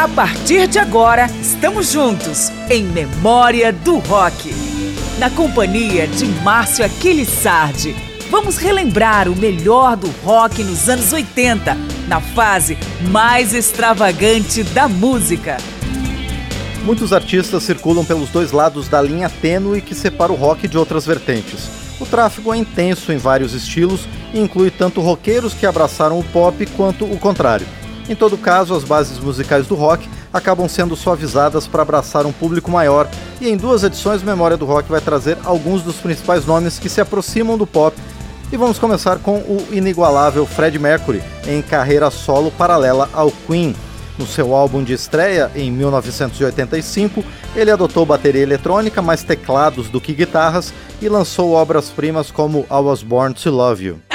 A partir de agora, estamos juntos em Memória do Rock. Na companhia de Márcio Aquiles Sardi, vamos relembrar o melhor do rock nos anos 80, na fase mais extravagante da música. Muitos artistas circulam pelos dois lados da linha tênue que separa o rock de outras vertentes. O tráfego é intenso em vários estilos e inclui tanto roqueiros que abraçaram o pop quanto o contrário. Em todo caso, as bases musicais do rock acabam sendo suavizadas para abraçar um público maior, e em duas edições Memória do Rock vai trazer alguns dos principais nomes que se aproximam do pop. E vamos começar com o inigualável Fred Mercury, em carreira solo paralela ao Queen. No seu álbum de estreia, em 1985, ele adotou bateria eletrônica, mais teclados do que guitarras, e lançou obras-primas como I Was Born to Love You.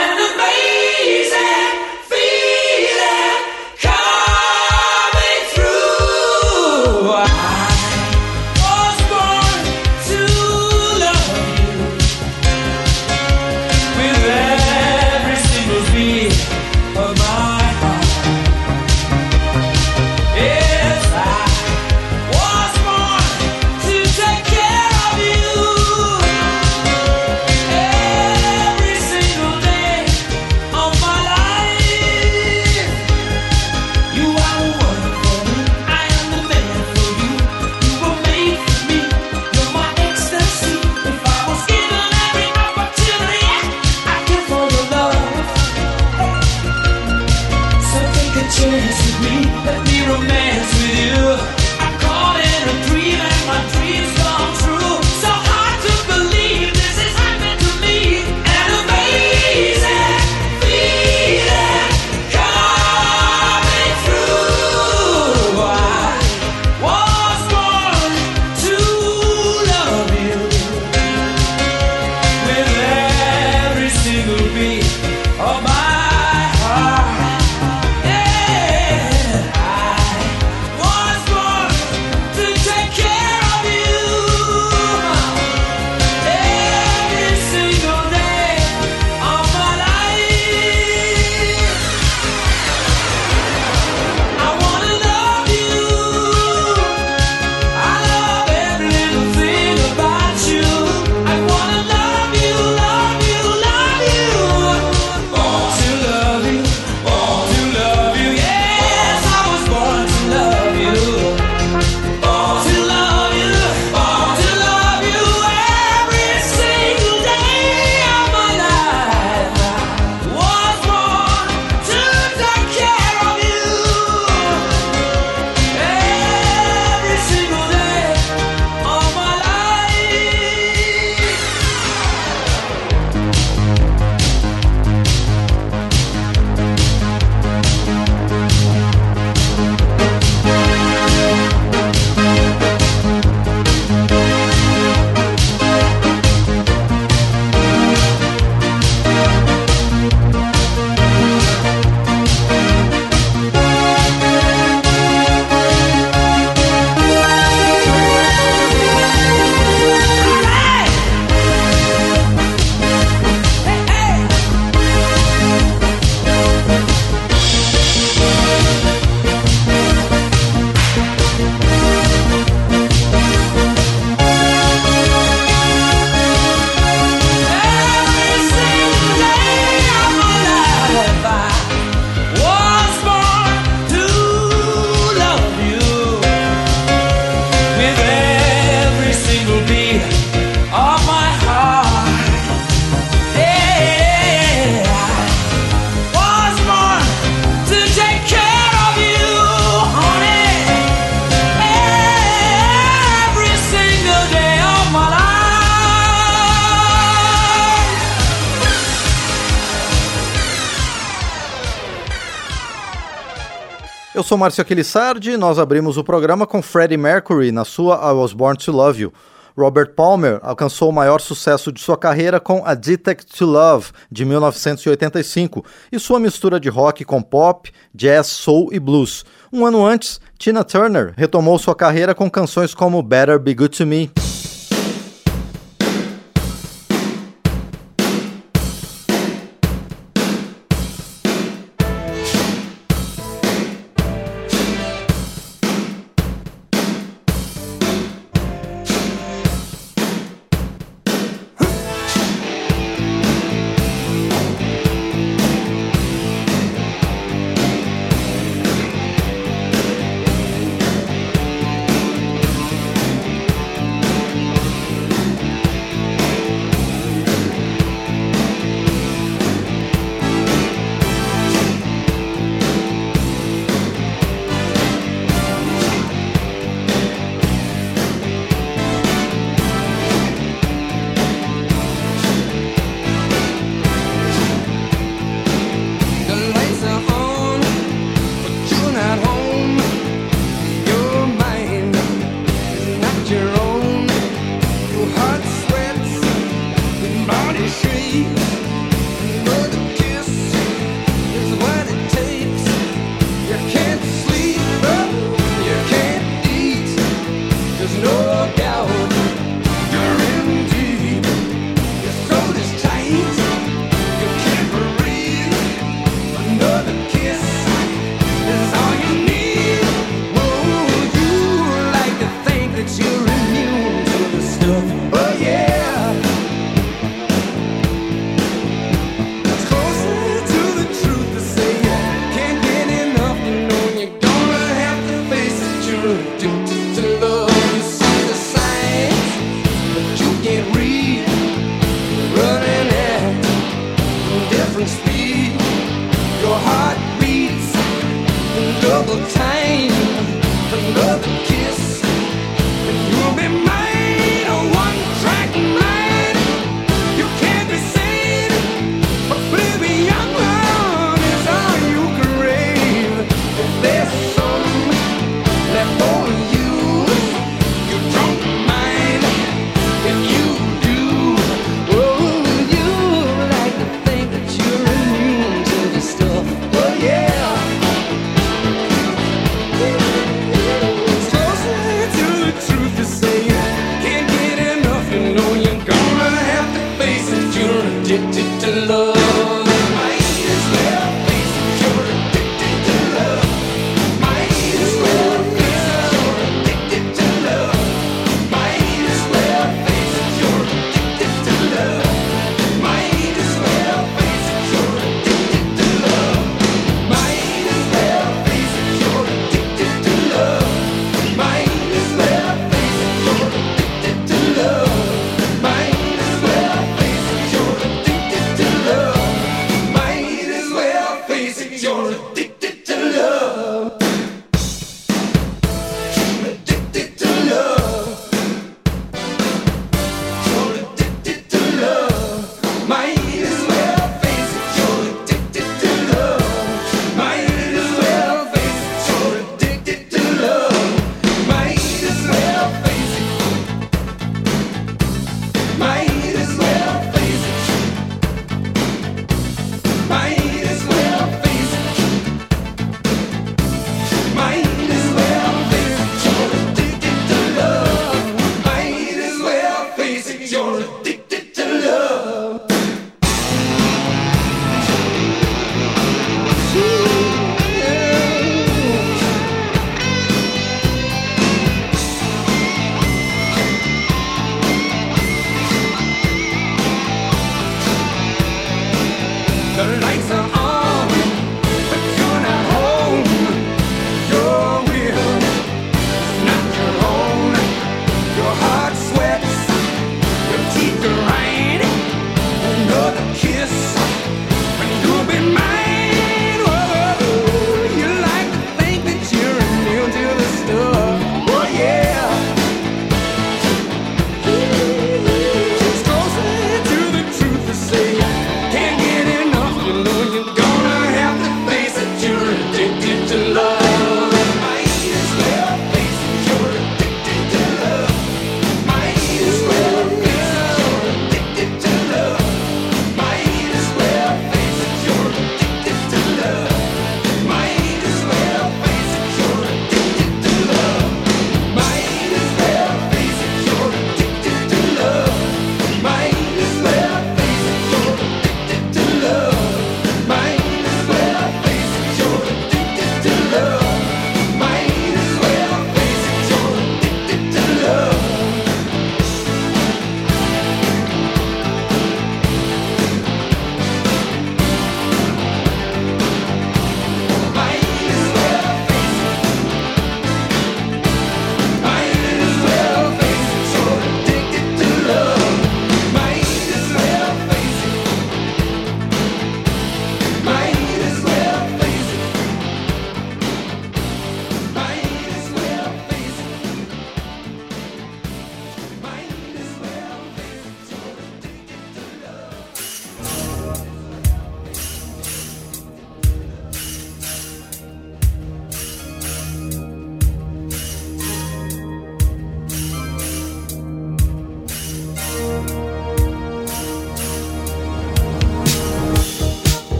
Sou Márcio Aquilissardi e nós abrimos o programa com Freddie Mercury na sua I Was Born to Love You. Robert Palmer alcançou o maior sucesso de sua carreira com Addicted to Love, de 1985, e sua mistura de rock com pop, jazz, soul e blues. Um ano antes, Tina Turner retomou sua carreira com canções como Better Be Good to Me.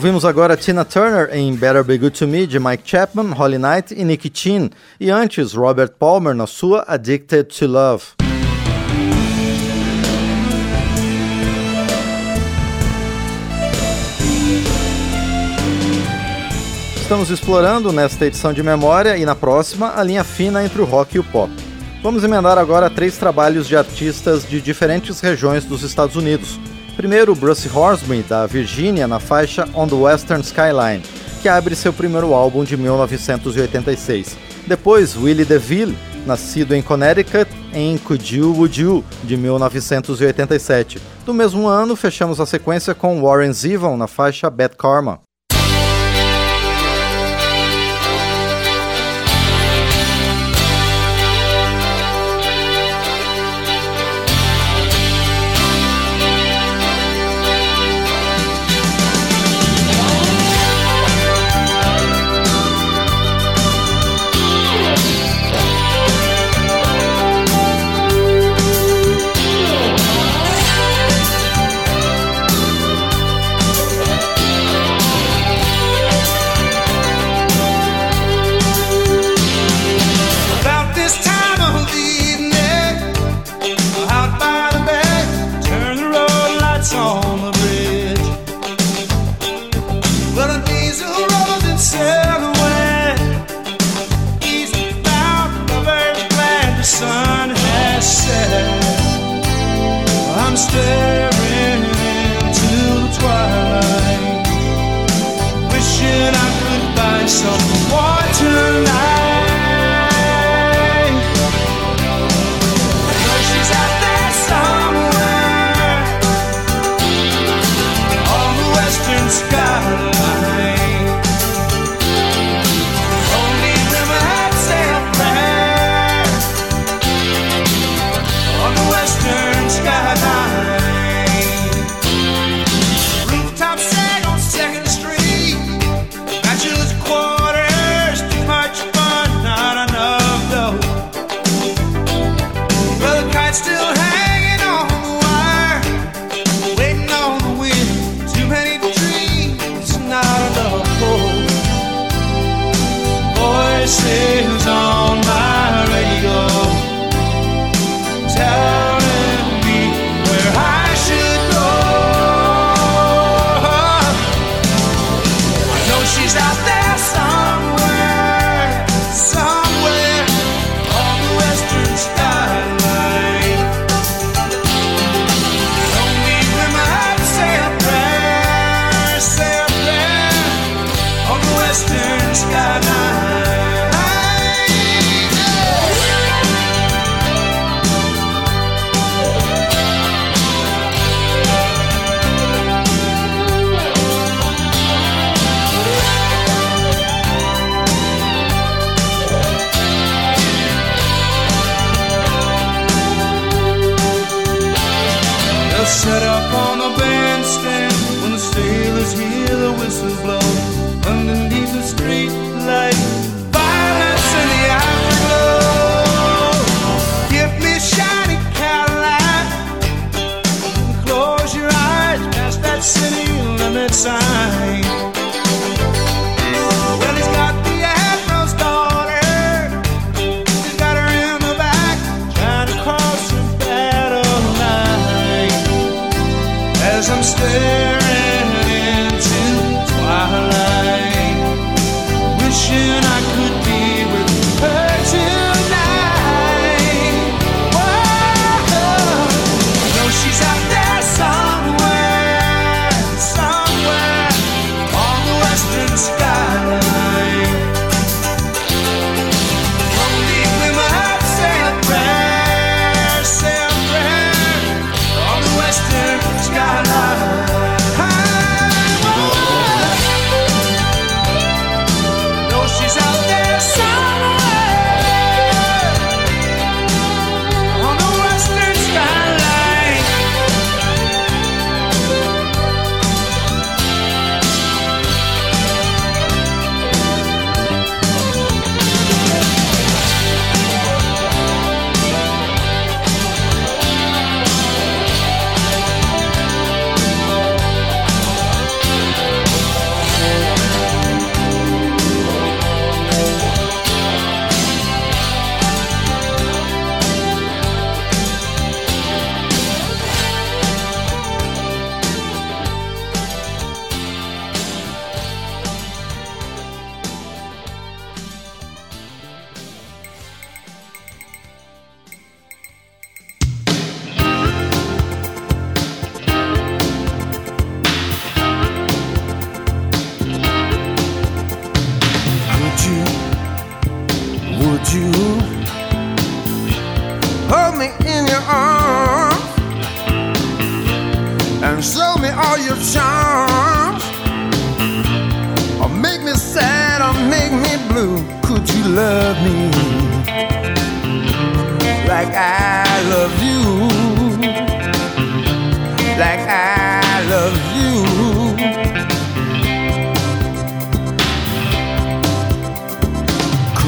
Ouvimos agora Tina Turner em Better Be Good to Me de Mike Chapman, Holly Knight e Nicky Chin, e antes Robert Palmer na sua Addicted to Love. Estamos explorando nesta edição de memória e na próxima a linha fina entre o rock e o pop. Vamos emendar agora três trabalhos de artistas de diferentes regiões dos Estados Unidos Primeiro, Bruce Hornsby, da Virgínia, na faixa On the Western Skyline, que abre seu primeiro álbum de 1986. Depois, Willie DeVille, nascido em Connecticut, em Could You, Would You, de 1987. Do mesmo ano, fechamos a sequência com Warren Zevon na faixa Bad Karma.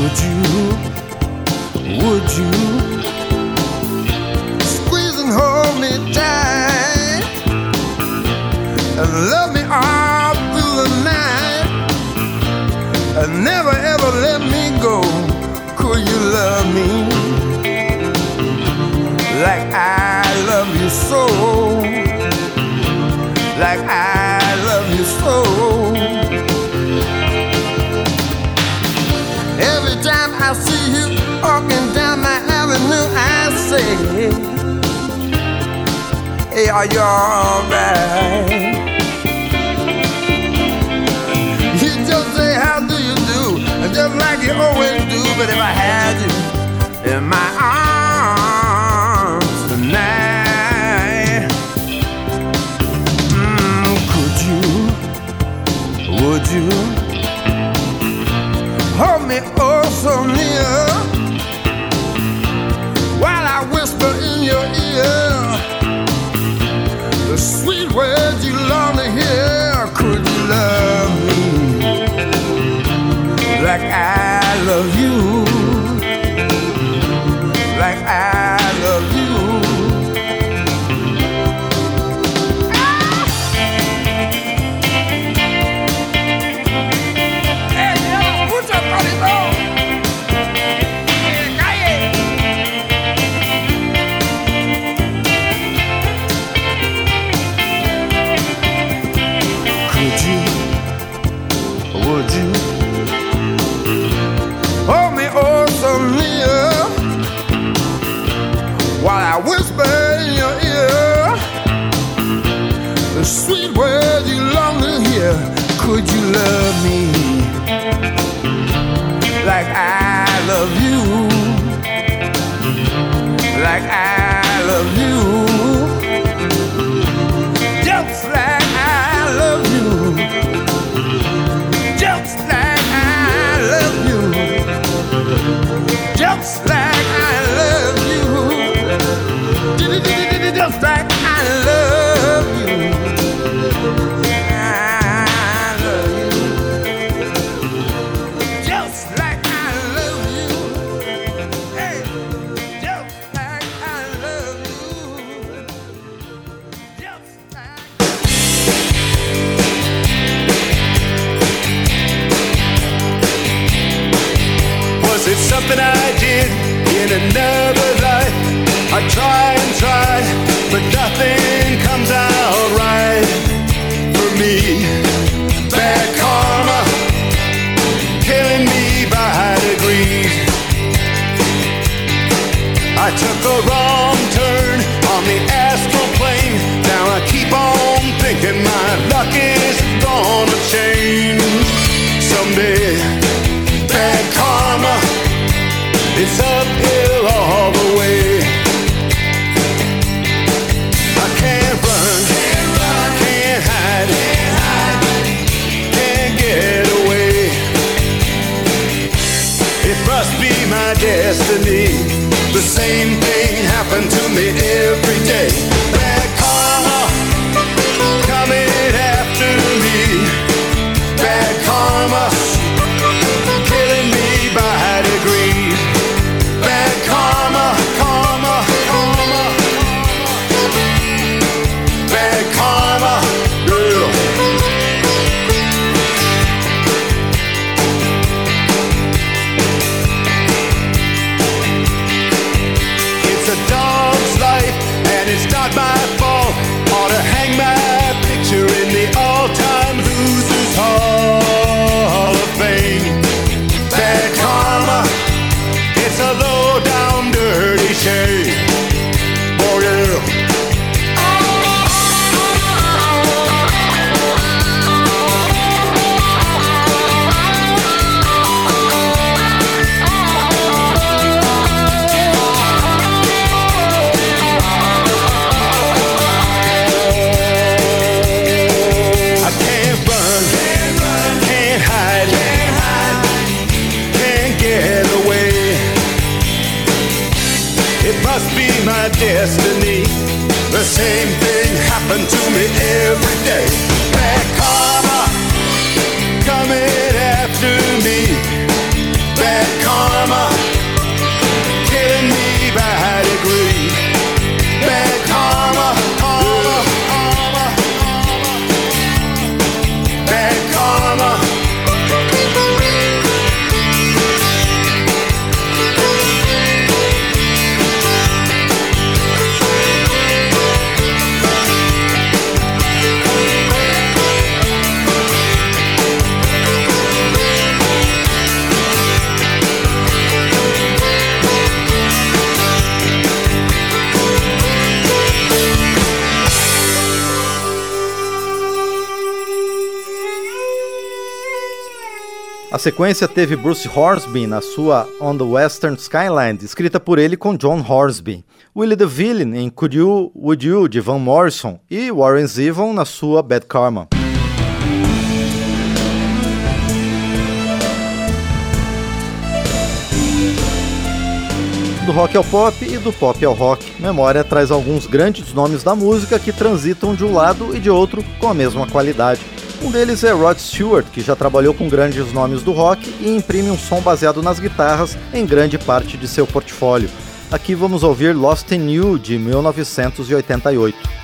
Would you, would you squeeze and hold me tight and love me? are you alright? You just say, how do you do? Just like you always do, but if I had you. words you long to hear. Could you love me like I love you? sweet words you long to hear. Could you love me like I love you? Like I love you. Sequência teve Bruce Horsby na sua On the Western Skyline, escrita por ele com John Horsby. Willie DeVille em Could You, Would You, de Van Morrison. E Warren Zevon na sua Bad Karma. Do rock ao pop e do pop ao rock, Memória traz alguns grandes nomes da música que transitam de um lado e de outro com a mesma qualidade. Um deles é Rod Stewart, que já trabalhou com grandes nomes do rock e imprime um som baseado nas guitarras em grande parte de seu portfólio. Aqui vamos ouvir Lost in You de 1988.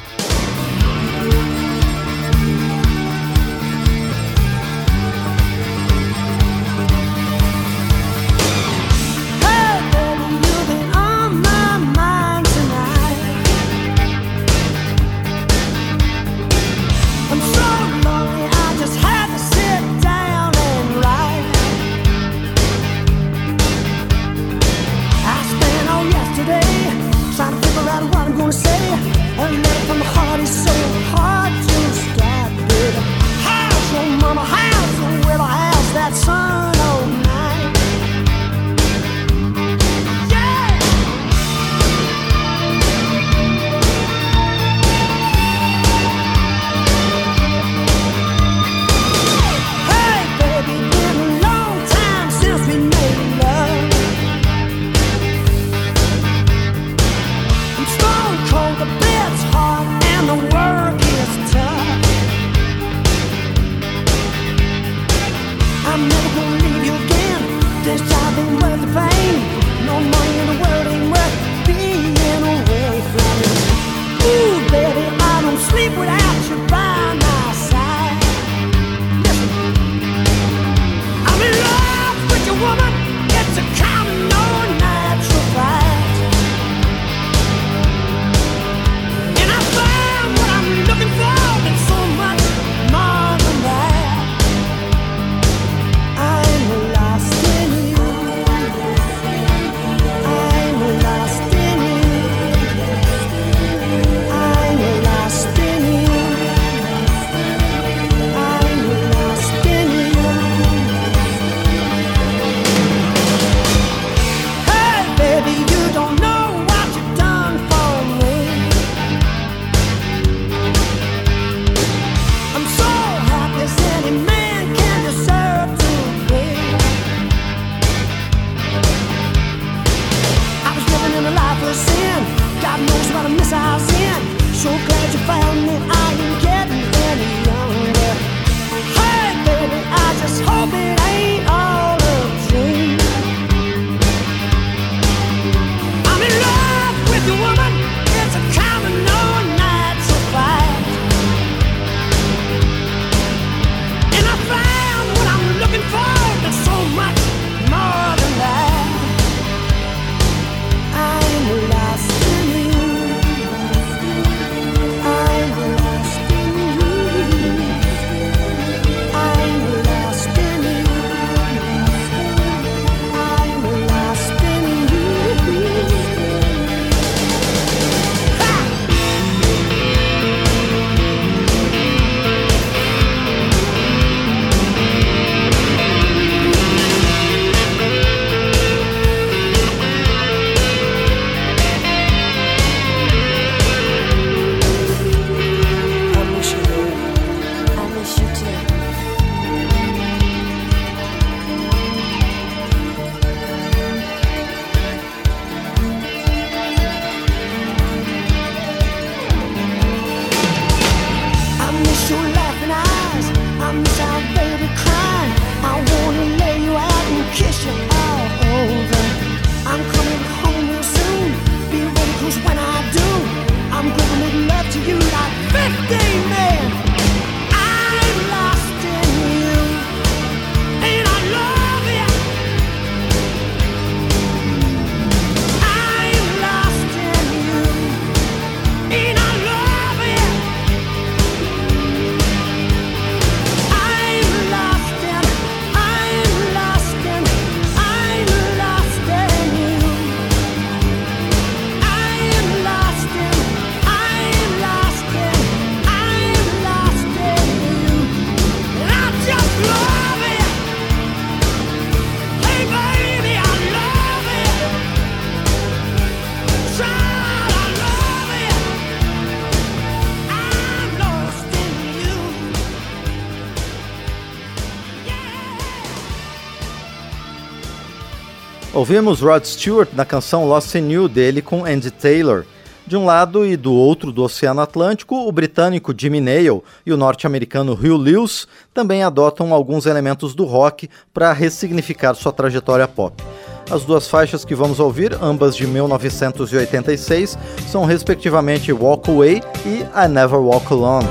Ouvimos Rod Stewart na canção Lost in You dele com Andy Taylor. De um lado e do outro do Oceano Atlântico, o britânico Jimmy Nail e o norte-americano Hugh Lewis também adotam alguns elementos do rock para ressignificar sua trajetória pop. As duas faixas que vamos ouvir, ambas de 1986, são respectivamente Walk Away e I Never Walk Alone.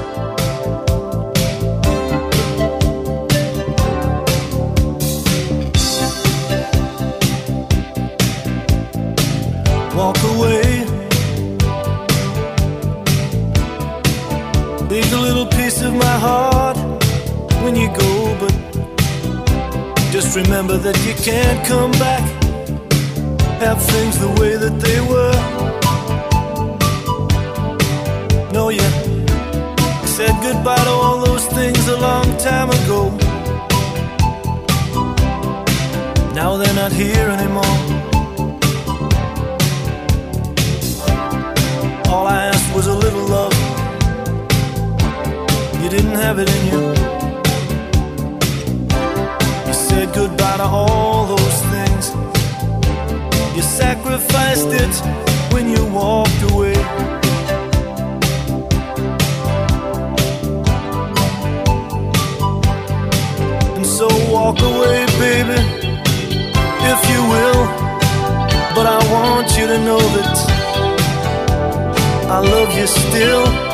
Of my heart when you go, but just remember that you can't come back. Have things the way that they were. No, you said goodbye to all those things a long time ago. Now they're not here anymore. All I asked was a little love. You didn't have it in you. You said goodbye to all those things. You sacrificed it when you walked away. And so walk away, baby, if you will. But I want you to know that I love you still.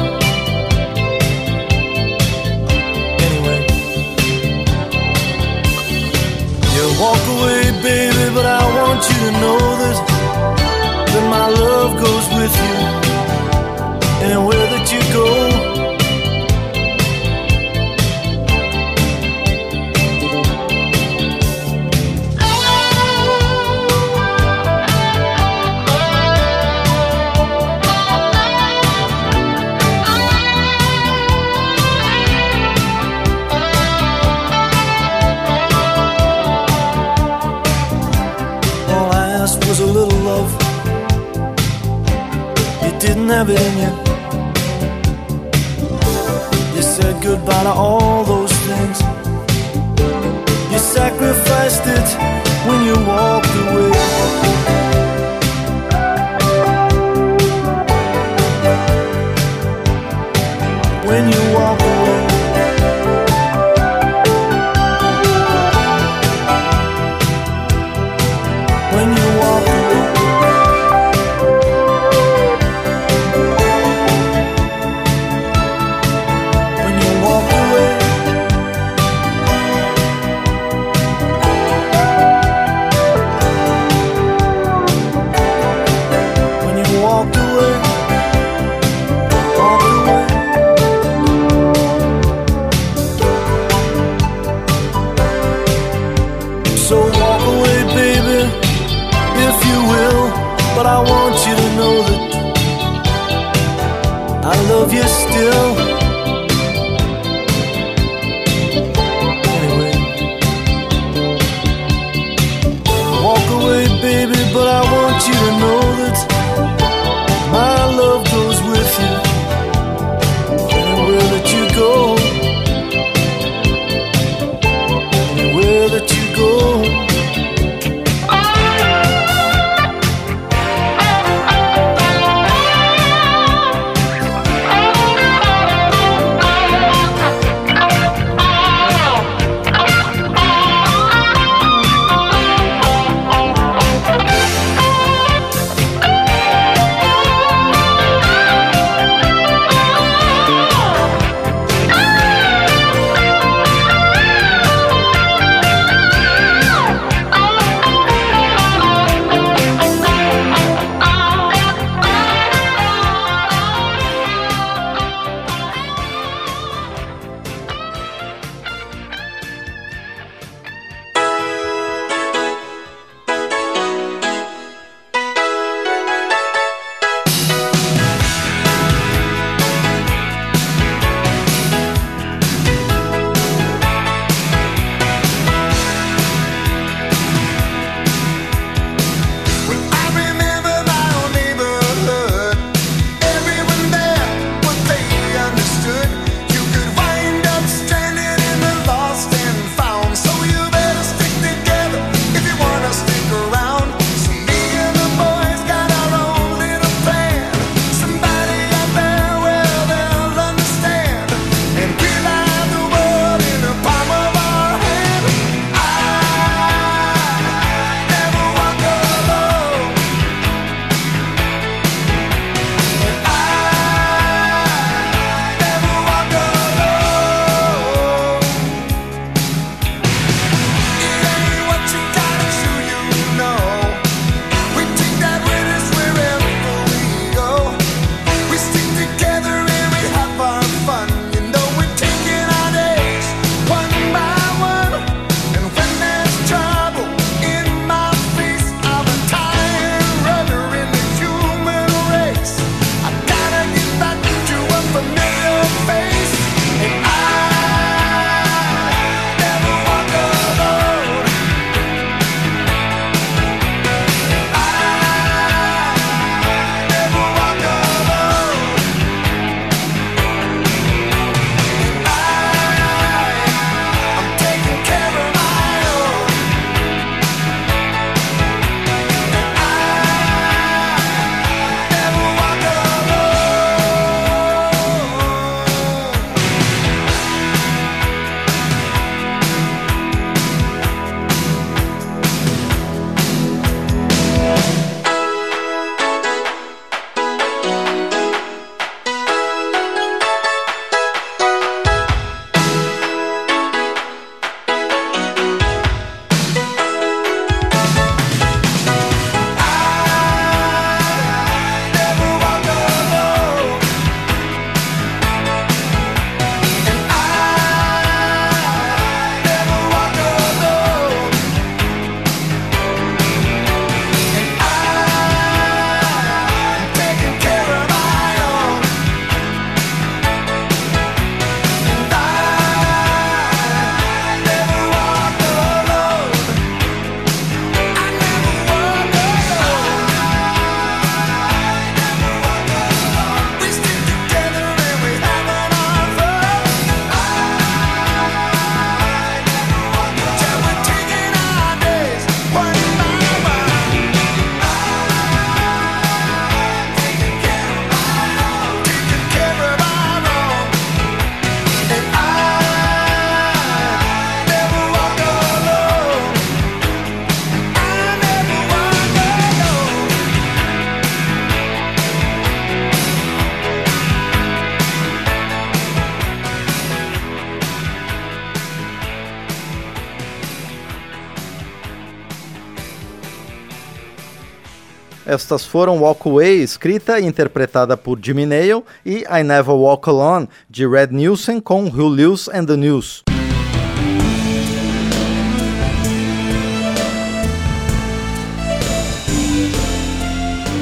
Estas foram Walk Away, escrita e interpretada por Jimmy Nail, e I Never Walk Alone, de Red Nielsen com Hugh Lewis and the News.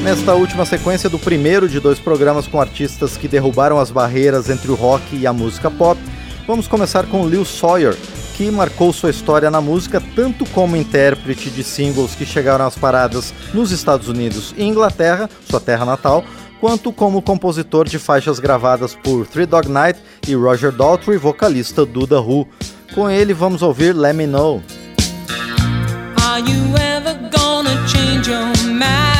Nesta última sequência do primeiro de dois programas com artistas que derrubaram as barreiras entre o rock e a música pop, vamos começar com Lil Sawyer, que marcou sua história na música tanto como intérprete de singles que chegaram às paradas nos Estados Unidos e Inglaterra, sua terra natal, quanto como compositor de faixas gravadas por Three Dog Night e Roger Daltrey, vocalista do The Who. Com ele vamos ouvir Let Me Know. Are you ever gonna change your mind?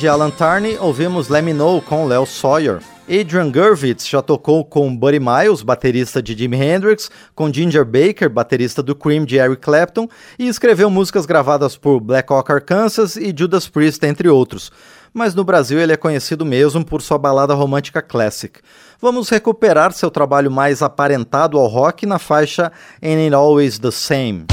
De Alan Tarney, ouvimos Let Me Know com Léo Sawyer. Adrian Gurvitz já tocou com Buddy Miles, baterista de Jimi Hendrix, com Ginger Baker, baterista do Cream de Eric Clapton, e escreveu músicas gravadas por Black Hawk Arkansas e Judas Priest, entre outros. Mas no Brasil ele é conhecido mesmo por sua balada romântica classic. Vamos recuperar seu trabalho mais aparentado ao rock na faixa Ain't It Always the Same.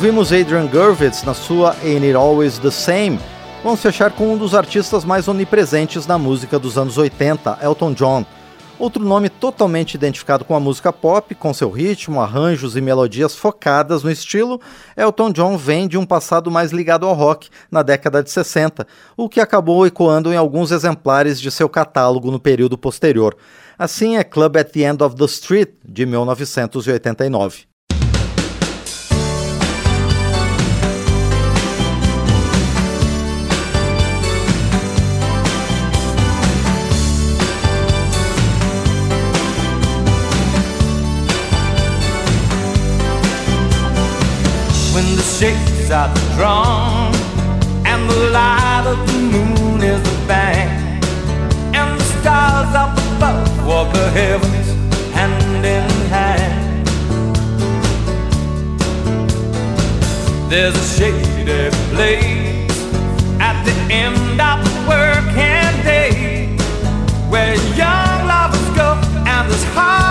Ouvimos Adrian Gurvitz na sua Ain't It Always the Same. Vamos fechar com um dos artistas mais onipresentes na música dos anos 80, Elton John. Outro nome totalmente identificado com a música pop, com seu ritmo, arranjos e melodias focadas no estilo, Elton John vem de um passado mais ligado ao rock na década de 60, o que acabou ecoando em alguns exemplares de seu catálogo no período posterior. Assim é Club at the End of the Street, de 1989. When the shades are drawn and the light of the moon is a bang and the stars up above walk the heavens hand in hand. There's a shady place at the end of the working day where young lovers go and this hot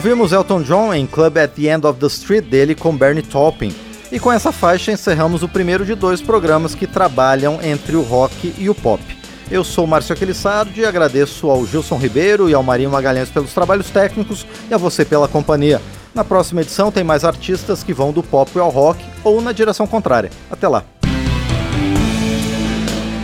Ouvimos Elton John em Club at the End of the Street dele com Bernie Taupin. E com essa faixa encerramos o primeiro de dois programas que trabalham entre o rock e o pop. Eu sou Márcio Aquilissardi e agradeço ao Gilson Ribeiro e ao Marinho Magalhães pelos trabalhos técnicos e a você pela companhia. Na próxima edição tem mais artistas que vão do pop ao rock ou na direção contrária. Até lá!